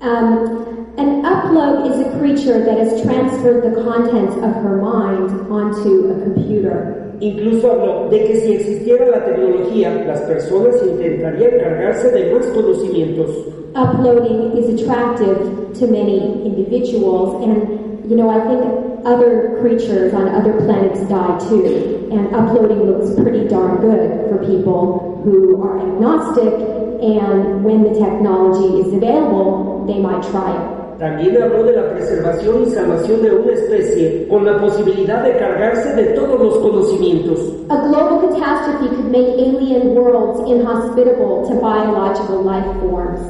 Um, an upload is a creature that has transferred the contents of her mind onto a computer. Incluso habló de que si existiera la tecnología, las personas intentarían cargarse de más conocimientos. Uploading is attractive to many individuals, and you know, I think other creatures on other planets die too, and uploading looks pretty darn good for people who are agnostic, and when the technology is available, they might try it. También habló de la preservación y salvación de una especie con la posibilidad de cargarse de todos los conocimientos. A global catastrophe could make alien worlds inhospitable to biological life forms.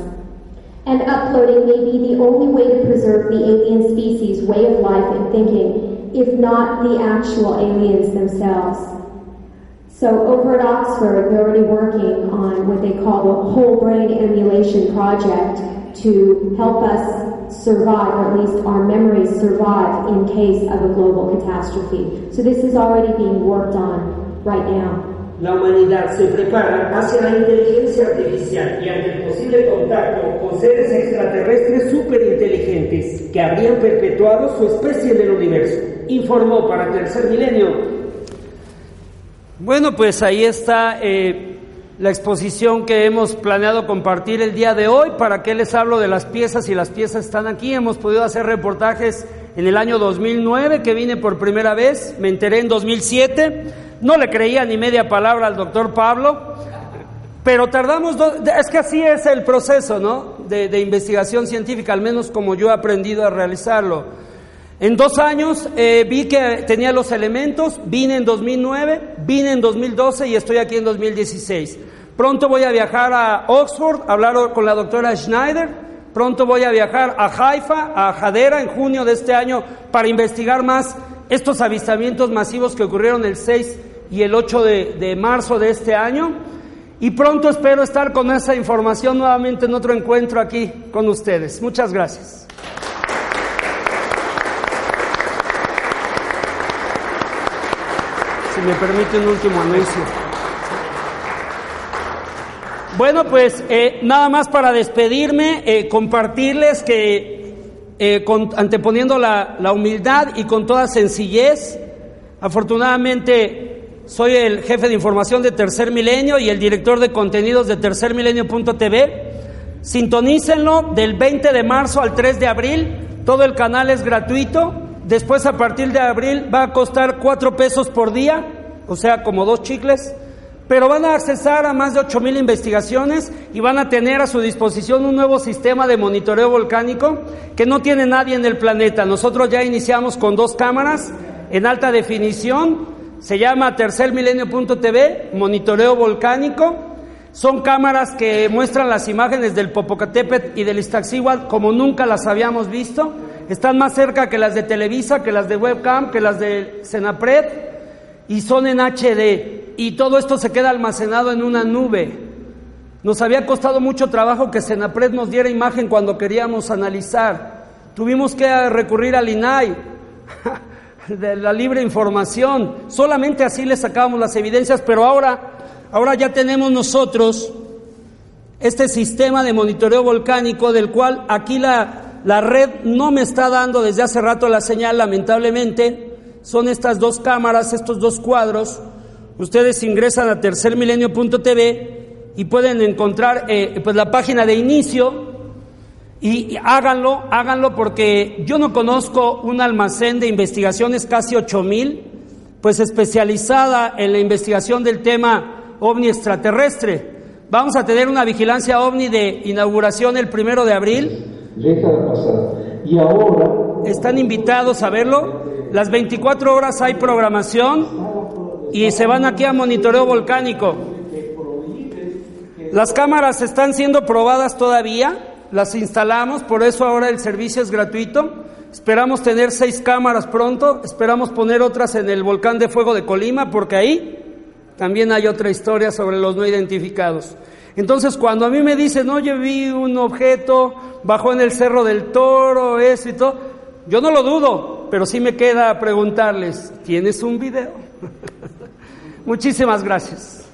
And uploading may be the only way to preserve the alien species' way of life and thinking, if not the actual aliens themselves. So over at Oxford, they're already working on what they call the whole brain emulation project to help us survive, or at least our memories survive in case of a global catastrophe. So this is already being worked on right now. La humanidad se prepara hacia la inteligencia artificial y ante el posible contacto con seres extraterrestres superinteligentes que habrían perpetuado su especie en el universo, informó para Tercer Milenio. Bueno, pues ahí está eh, la exposición que hemos planeado compartir el día de hoy. ¿Para qué les hablo de las piezas? Y las piezas están aquí. Hemos podido hacer reportajes en el año 2009, que vine por primera vez. Me enteré en 2007 no le creía ni media palabra al doctor Pablo, pero tardamos, es que así es el proceso, ¿no? De, investigación científica, al menos como yo he aprendido a realizarlo. En dos años eh, vi que tenía los elementos, vine en 2009, vine en 2012 y estoy aquí en 2016. Pronto voy a viajar a Oxford a hablar con la doctora Schneider. Pronto voy a viajar a Haifa, a Hadera en junio de este año para investigar más estos avistamientos masivos que ocurrieron el 6 y el 8 de, marzo de este año. Y pronto espero estar con esa información nuevamente en otro encuentro aquí con ustedes. Muchas gracias. Si me permite un último anuncio. Bueno, pues eh, nada más para despedirme, eh, compartirles que eh, anteponiendo la, la humildad y con toda sencillez, afortunadamente soy el jefe de información de Tercer Milenio y el director de contenidos de tercermilenio.tv. Sintonícenlo del 20 de marzo al 3 de abril. Todo el canal es gratuito. Después, a partir de abril, va a costar 4 pesos por día, o sea, como dos chicles. Pero van a accesar a más de 8 mil investigaciones y van a tener a su disposición un nuevo sistema de monitoreo volcánico que no tiene nadie en el planeta. Nosotros ya iniciamos con dos cámaras en alta definición se llama tercermilenio.tv, monitoreo volcánico. Son cámaras que muestran las imágenes del Popocatépetl y del Iztaccíhuatl como nunca las habíamos visto. Están más cerca que las de Televisa, que las de Webcam, que las de Senapred y son en HD. Y todo esto se queda almacenado en una nube. Nos había costado mucho trabajo que Senapred nos diera imagen cuando queríamos analizar. Tuvimos que recurrir al INAI. de la libre información. Solamente así le sacábamos las evidencias, pero ahora, ahora ya tenemos nosotros este sistema de monitoreo volcánico del cual aquí la, la red no me está dando desde hace rato la señal, lamentablemente. Son estas dos cámaras, estos dos cuadros. Ustedes ingresan a tercermilenio.tv y pueden encontrar eh, pues la página de inicio y, háganlo, háganlo porque yo no conozco un almacén de investigaciones, casi ocho mil, pues especializada en la investigación del tema ovni extraterrestre. Vamos a tener una vigilancia ovni de inauguración el primero de abril. Y ahora. Están invitados a verlo. Las 24 horas hay programación y se van aquí a monitoreo volcánico. Las cámaras están siendo probadas todavía las instalamos, por eso ahora el servicio es gratuito. Esperamos tener seis cámaras pronto, esperamos poner otras en el volcán de fuego de Colima, porque ahí también hay otra historia sobre los no identificados. Entonces, cuando a mí me dicen, oye, vi un objeto, bajó en el cerro del toro, eso y todo, yo no lo dudo, pero sí me queda preguntarles, ¿tienes un video? Muchísimas gracias.